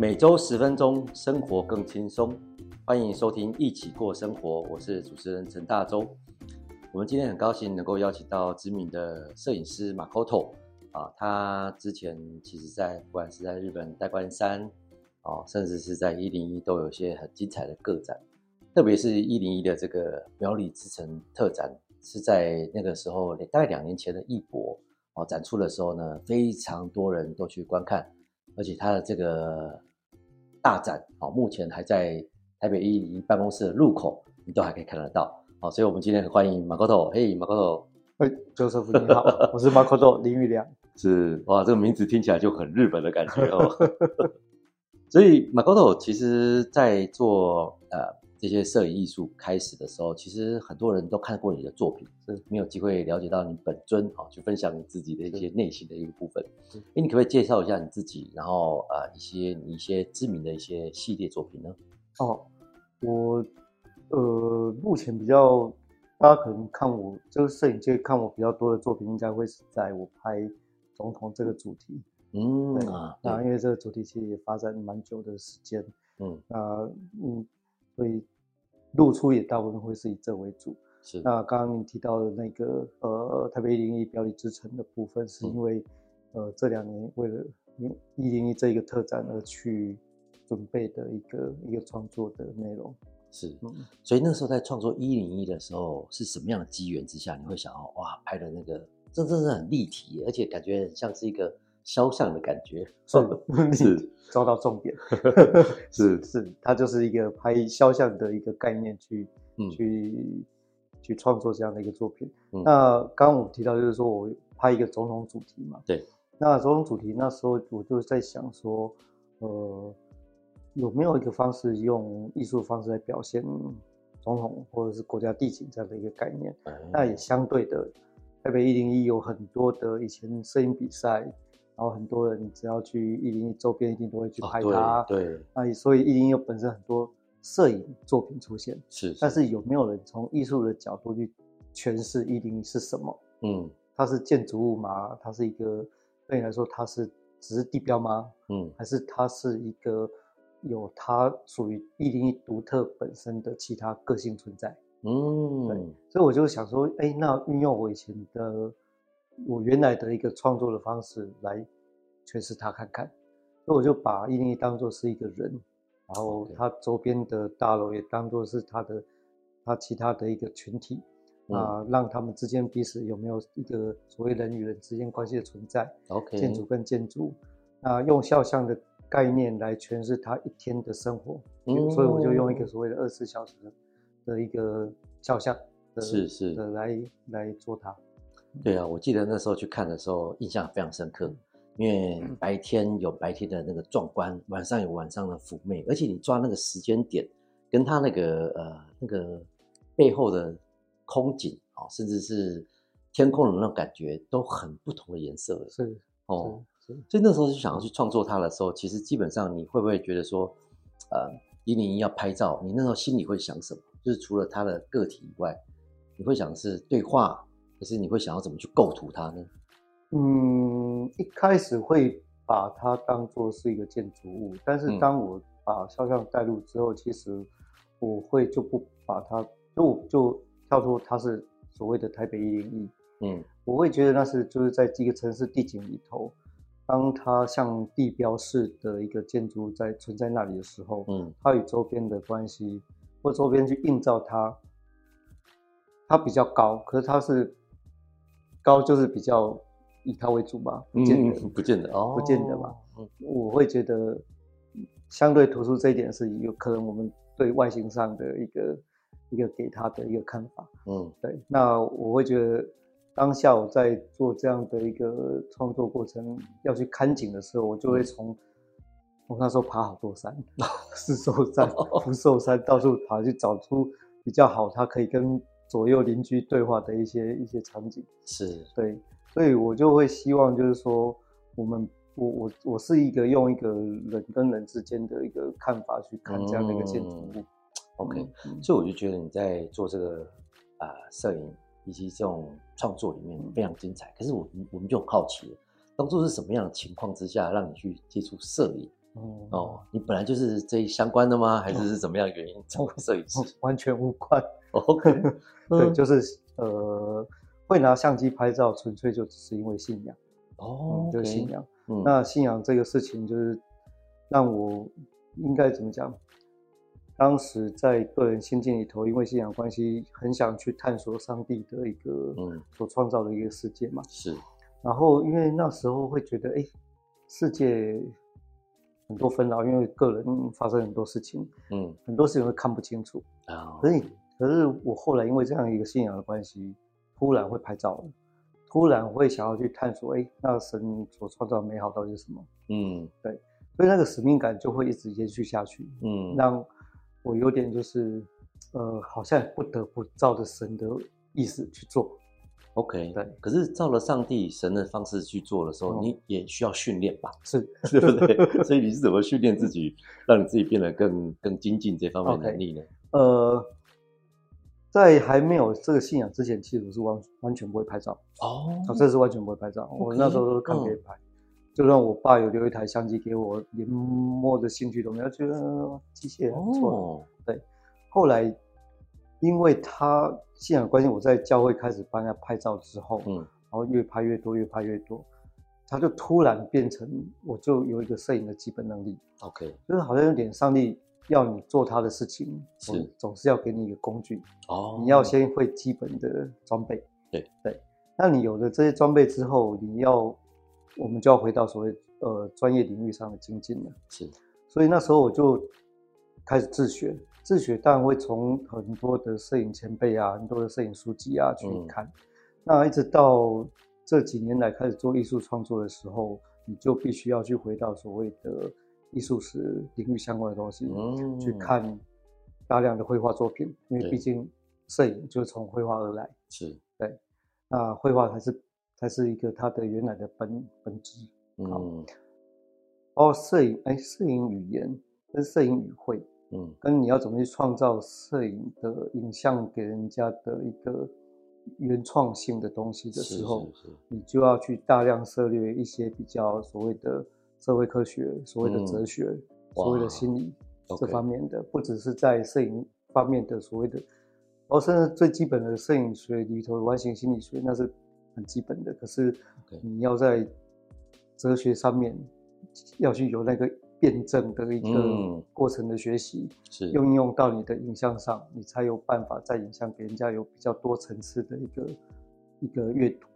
每周十分钟，生活更轻松。欢迎收听《一起过生活》，我是主持人陈大洲。我们今天很高兴能够邀请到知名的摄影师 Makoto 啊，他之前其实在不管是在日本代官山啊，甚至是在一零一都有些很精彩的个展，特别是一零一的这个苗栗之城特展，是在那个时候大概两年前的艺博哦展出的时候呢，非常多人都去观看。而且他的这个大展啊，目前还在台北一零一办公室的入口，你都还可以看得到。好，所以我们今天很欢迎 Makoto。嘿，Makoto。嘿，周师傅你好，我是 Makoto 林玉良。是哇，这个名字听起来就很日本的感觉哦。所以 Makoto 其实在做呃。这些摄影艺术开始的时候，其实很多人都看过你的作品，是没有机会了解到你本尊哦，去分享你自己的一些内心的一个部分。哎，你可不可以介绍一下你自己？然后呃，一些你一些知名的一些系列作品呢？哦，我呃，目前比较大家可能看我就是摄影界看我比较多的作品，应该会是在我拍总统这个主题。嗯啊，那因为这个主题其实也发展蛮久的时间。嗯，那嗯。所以露出也大部分会是以这为主。是。那刚刚你提到的那个呃台北一零一苗栗之城的部分，是因为、嗯、呃这两年为了一零一这一个特展而去准备的一个一个创作的内容。是。嗯。所以那时候在创作一零一的时候，是什么样的机缘之下，你会想要哇拍的那个，真真是很立体，而且感觉很像是一个。肖像的感觉是 是抓到重点，是 是，它就是一个拍肖像的一个概念去，嗯、去去创作这样的一个作品。嗯、那刚刚我提到就是说我拍一个总统主题嘛，对。那总统主题那时候我就在想说，呃，有没有一个方式用艺术方式来表现总统或者是国家地景这样的一个概念？嗯、那也相对的，台北一零一有很多的以前摄影比赛。然后很多人只要去一零一周边，一定都会去拍它。哦、对，那所以一零一本身很多摄影作品出现。是，是，但是有没有人从艺术的角度去诠释一零一是什么？嗯，它是建筑物吗？它是一个对你来说，它是只是地标吗？嗯，还是它是一个有它属于一零一独特本身的其他个性存在？嗯，对，所以我就想说，哎，那运用我以前的。我原来的一个创作的方式来诠释它看看，所以我就把一零一当做是一个人，然后它周边的大楼也当做是它的它其他的一个群体，啊、嗯，让他们之间彼此有没有一个所谓人与人之间关系的存在？OK，建筑跟建筑，啊，用肖像的概念来诠释他一天的生活，嗯，所以我就用一个所谓的二十四小时的一个肖像的，是是。的来来做它。对啊，我记得那时候去看的时候，印象非常深刻，因为白天有白天的那个壮观，晚上有晚上的妩媚，而且你抓那个时间点，跟他那个呃那个背后的空景啊，甚至是天空的那种感觉，都很不同的颜色。是哦，是是，所以那时候就想要去创作它的时候，其实基本上你会不会觉得说，呃，一零一要拍照，你那时候心里会想什么？就是除了它的个体以外，你会想是对话。还是你会想要怎么去构图它呢？嗯，一开始会把它当做是一个建筑物，但是当我把肖像带入之后，嗯、其实我会就不把它就就跳出它是所谓的台北一零一。嗯，我会觉得那是就是在这个城市地景里头，当它像地标式的一个建筑在存在那里的时候，嗯，它与周边的关系或周边去映照它，它比较高，可是它是。高就是比较以它为主吧，不见得，不见得哦，不见得嘛。我会觉得相对突出这一点是有可能我们对外形上的一个一个给他的一个看法。嗯，对。那我会觉得当下我在做这样的一个创作过程，要去看景的时候，我就会从我那时候爬好多山，四兽山、福寿山，到处爬去找出比较好，他可以跟。左右邻居对话的一些一些场景是对，所以我就会希望就是说，我们我我我是一个用一个人跟人之间的一个看法去看这样的一个建筑物。嗯、OK，所以我就觉得你在做这个啊摄影以及这种创作里面非常精彩。可是我我们就很好奇，当初是什么样的情况之下让你去接触摄影？嗯、哦，你本来就是这相关的吗？还是是怎么样原因成为摄影师？完全无关。OK，对，就是呃，会拿相机拍照，纯粹就只是因为信仰。哦、嗯，就是信仰。嗯、那信仰这个事情，就是让我应该怎么讲？当时在个人心境里头，因为信仰关系，很想去探索上帝的一个嗯所创造的一个世界嘛。是。然后因为那时候会觉得，哎，世界很多纷扰，因为个人发生很多事情，嗯，很多事情会看不清楚啊。所以，可是我后来因为这样一个信仰的关系，突然会拍照了。突然会想要去探索，哎，那神所创造的美好到底是什么？嗯，对，所以那个使命感就会一直延续下去。嗯，让我有点就是，呃，好像不得不照着神的意思去做。OK，对。可是照了上帝神的方式去做的时候，嗯、你也需要训练吧？是，对不对？所以你是怎么训练自己，让你自己变得更更精进这方面的能力呢？Okay. 呃。在还没有这个信仰之前，其实我是完完全不会拍照哦，我这是完全不会拍照。我那时候都是看别人拍，嗯、就算我爸有留一台相机给我，连摸的兴趣都没有，觉得机械很不错。哦、对，后来因为他信仰关系，我在教会开始帮他拍照之后，嗯，然后越拍越多，越拍越多，他就突然变成我就有一个摄影的基本能力。OK，就是好像有点上帝。要你做他的事情，是总是要给你一个工具哦。你要先会基本的装备，对对。那你有了这些装备之后，你要我们就要回到所谓呃专业领域上的精进了。是，所以那时候我就开始自学，自学当然会从很多的摄影前辈啊，很多的摄影书籍啊去看。嗯、那一直到这几年来开始做艺术创作的时候，你就必须要去回到所谓的。艺术史领域相关的东西，嗯、去看大量的绘画作品，因为毕竟摄影就是从绘画而来，是对。那绘画才是才是一个它的原来的本本质。嗯，包括摄影，哎，摄影语言跟摄影语汇，嗯，跟你要怎么去创造摄影的影像给人家的一个原创性的东西的时候，是是是你就要去大量涉猎一些比较所谓的。社会科学，所谓的哲学，嗯、所谓的心理这方面的，不只是在摄影方面的所谓的，然后甚至最基本的摄影学里头的完形心理学，那是很基本的。可是你要在哲学上面要去有那个辩证的一个过程的学习，嗯、是用应用到你的影像上，你才有办法在影像给人家有比较多层次的一个一个阅读。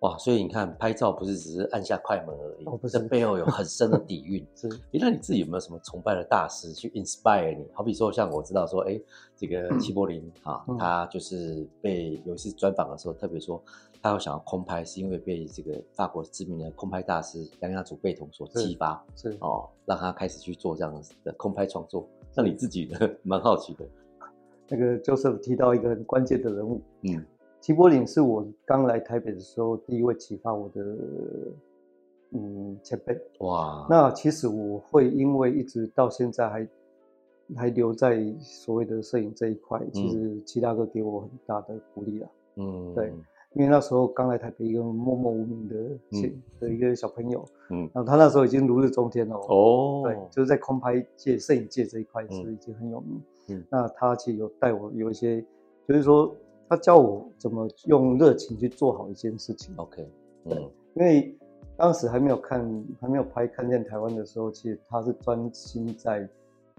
哇，所以你看，拍照不是只是按下快门而已，哦、这背后有很深的底蕴。是，那你自己有没有什么崇拜的大师去 inspire 你？好比说，像我知道说，哎，这个齐柏林啊，嗯、他就是被有一次专访的时候，特别说，他要想要空拍，是因为被这个法国知名的空拍大师杨亚祖贝童所激发，是，是哦，让他开始去做这样的空拍创作。那你自己呢？蛮好奇的。那个 Joseph 提到一个很关键的人物，嗯。齐柏林是我刚来台北的时候第一位启发我的嗯前辈哇。那其实我会因为一直到现在还还留在所谓的摄影这一块，嗯、其实齐大哥给我很大的鼓励了。嗯，对，因为那时候刚来台北，一个默默无名的、嗯、的一个小朋友，嗯，然后他那时候已经如日中天了哦。对，就是在空拍界、摄影界这一块是已经很有名。嗯，那他其实有带我有一些，就是说。他教我怎么用热情去做好一件事情。OK，对，因为当时还没有看，还没有拍看见台湾的时候，其实他是专心在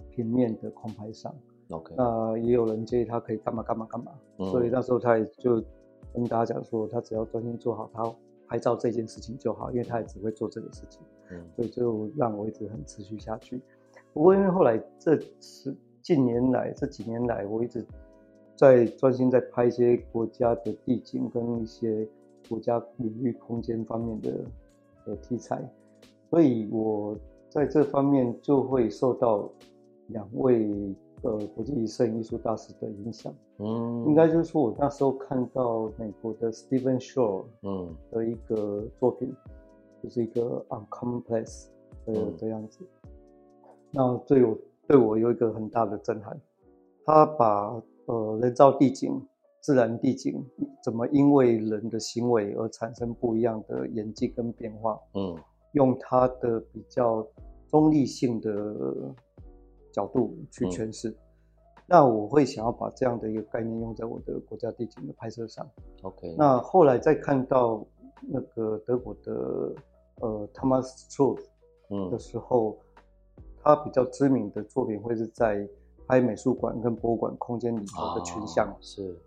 平面的空拍上。OK，那也有人建议他可以干嘛干嘛干嘛，嗯、所以那时候他也就跟大家讲说，他只要专心做好他拍照这件事情就好，因为他也只会做这个事情。嗯，所以就让我一直很持续下去。不过因为后来这是近年来这几年来，我一直。在专心在拍一些国家的地景跟一些国家领域空间方面的的题材，所以我在这方面就会受到两位呃国际摄影艺术大师的影响。嗯，应该就是说我那时候看到美国的 Stephen Shaw 嗯的一个作品，嗯、就是一个 Uncommon Place 的的样子，嗯、那对我对我有一个很大的震撼，他把。呃，人造地景、自然地景怎么因为人的行为而产生不一样的演技跟变化？嗯，用他的比较中立性的角度去诠释。嗯、那我会想要把这样的一个概念用在我的国家地景的拍摄上。OK。那后来再看到那个德国的呃 Thomas Struve 的时候，嗯、他比较知名的作品会是在拍美术馆跟博物馆空间里头的群像。哦、是。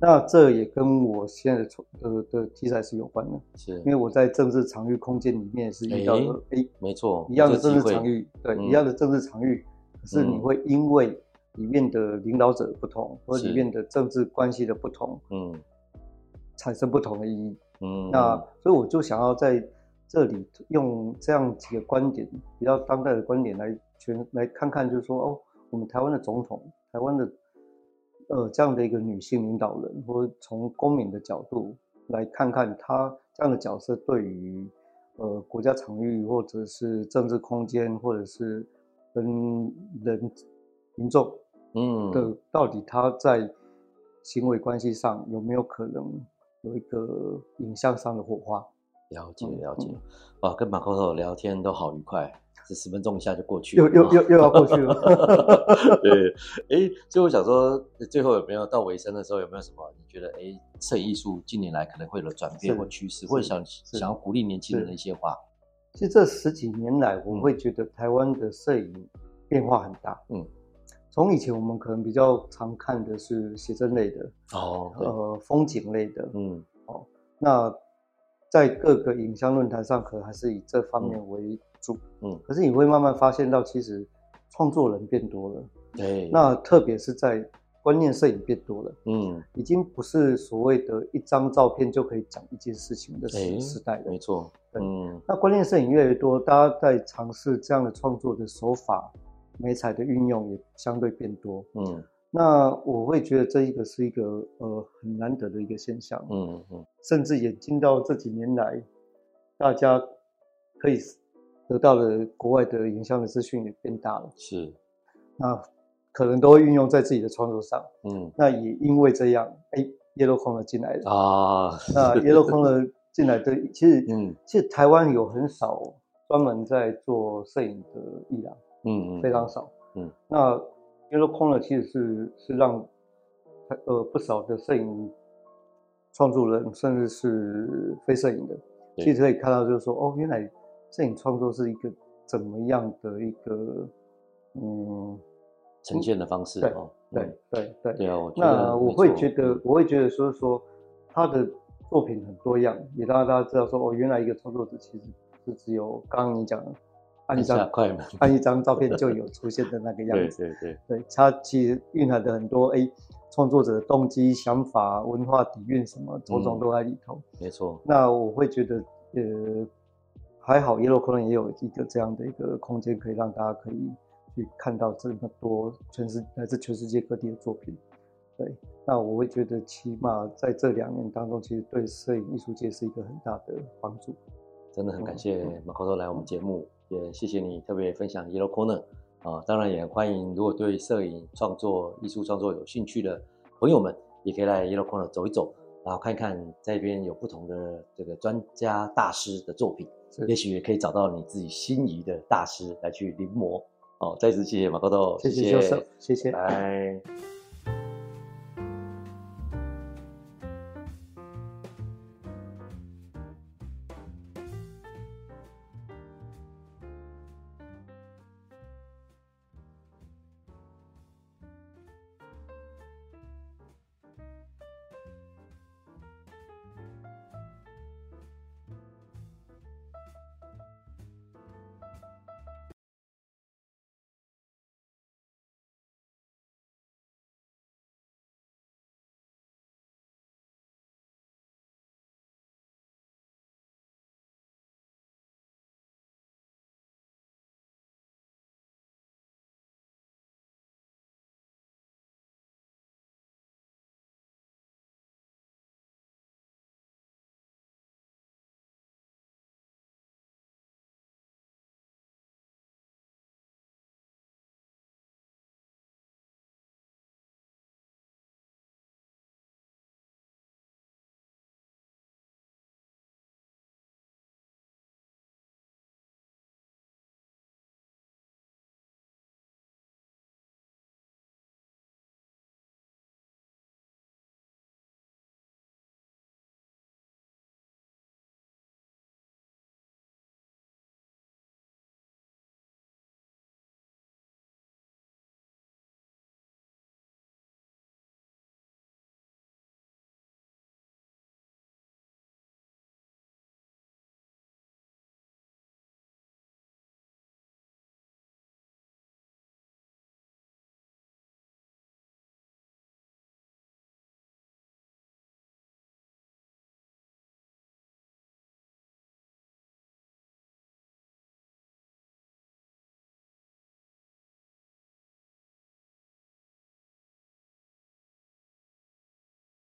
那这也跟我现在的的的题材是有关的，是因为我在政治场域空间里面是遇到的，哎、欸，没错，一样的政治场域，对，嗯、一样的政治场域，可是你会因为里面的领导者不同，或者里面的政治关系的不同，嗯，产生不同的意义，嗯，那所以我就想要在这里用这样几个观点，比较当代的观点来全来看看，就是说，哦，我们台湾的总统，台湾的。呃，这样的一个女性领导人，或者从公民的角度来看看她这样的角色对于呃国家场域，或者是政治空间，或者是跟人民众，嗯的到底他在行为关系上有没有可能有一个影像上的火花？了解了解，哇，跟马可托聊天都好愉快。这十分钟一下就过去了，又又又又要过去了。对，哎，所以我想说，最后有没有到尾声的时候，有没有什么你觉得，哎，摄影艺术近年来可能会有转变或趋势，或者想想要鼓励年轻人的一些话？其实这十几年来，我会觉得台湾的摄影变化很大。嗯，从以前我们可能比较常看的是写真类的，哦，呃，风景类的，嗯，哦，那在各个影像论坛上，可能还是以这方面为主。嗯，可是你会慢慢发现到，其实创作人变多了。对，那特别是在观念摄影变多了。嗯，已经不是所谓的一张照片就可以讲一件事情的时时代了。没错。嗯，那观念摄影越来越多，大家在尝试这样的创作的手法、美彩的运用也相对变多。嗯，那我会觉得这一个是一个呃很难得的一个现象。嗯嗯，甚至也进到这几年来，大家可以。得到的国外的影像的资讯也变大了，是，那可能都会运用在自己的创作上，嗯，那也因为这样，哎，Yellow Corner 进来了。啊，那 Yellow Corner 进来的，其实，嗯，其实台湾有很少专门在做摄影的艺廊，嗯嗯，非常少，嗯，那 Yellow Corner 其实是是让呃不少的摄影创作人，甚至是非摄影的，其实可以看到，就是说，哦，原来。摄影创作是一个怎么样的一个嗯呈现的方式？对对对对对啊！那我会觉得，我会觉得说说他的作品很多样，也让大家知道说哦，原来一个创作者其实是只有刚刚你讲的按一张按一张照片就有出现的那个样子。对对对，他其实蕴含的很多哎，创作者的动机、想法、文化底蕴什么，种种都在里头。没错。那我会觉得呃。还好，Yellow Corner 也有一个这样的一个空间，可以让大家可以去看到这么多全世来自全世界各地的作品。对，那我会觉得，起码在这两年当中，其实对摄影艺术界是一个很大的帮助。真的很感谢马可托来我们节目，嗯、也谢谢你特别分享 Yellow Corner 啊，当然也欢迎如果对摄影创作、艺术创作有兴趣的朋友们，也可以来 Yellow Corner 走一走，然后看看在这边有不同的这个专家大师的作品。也许也可以找到你自己心仪的大师来去临摹哦。再次谢谢马高豆，谢谢，谢谢，谢谢，拜。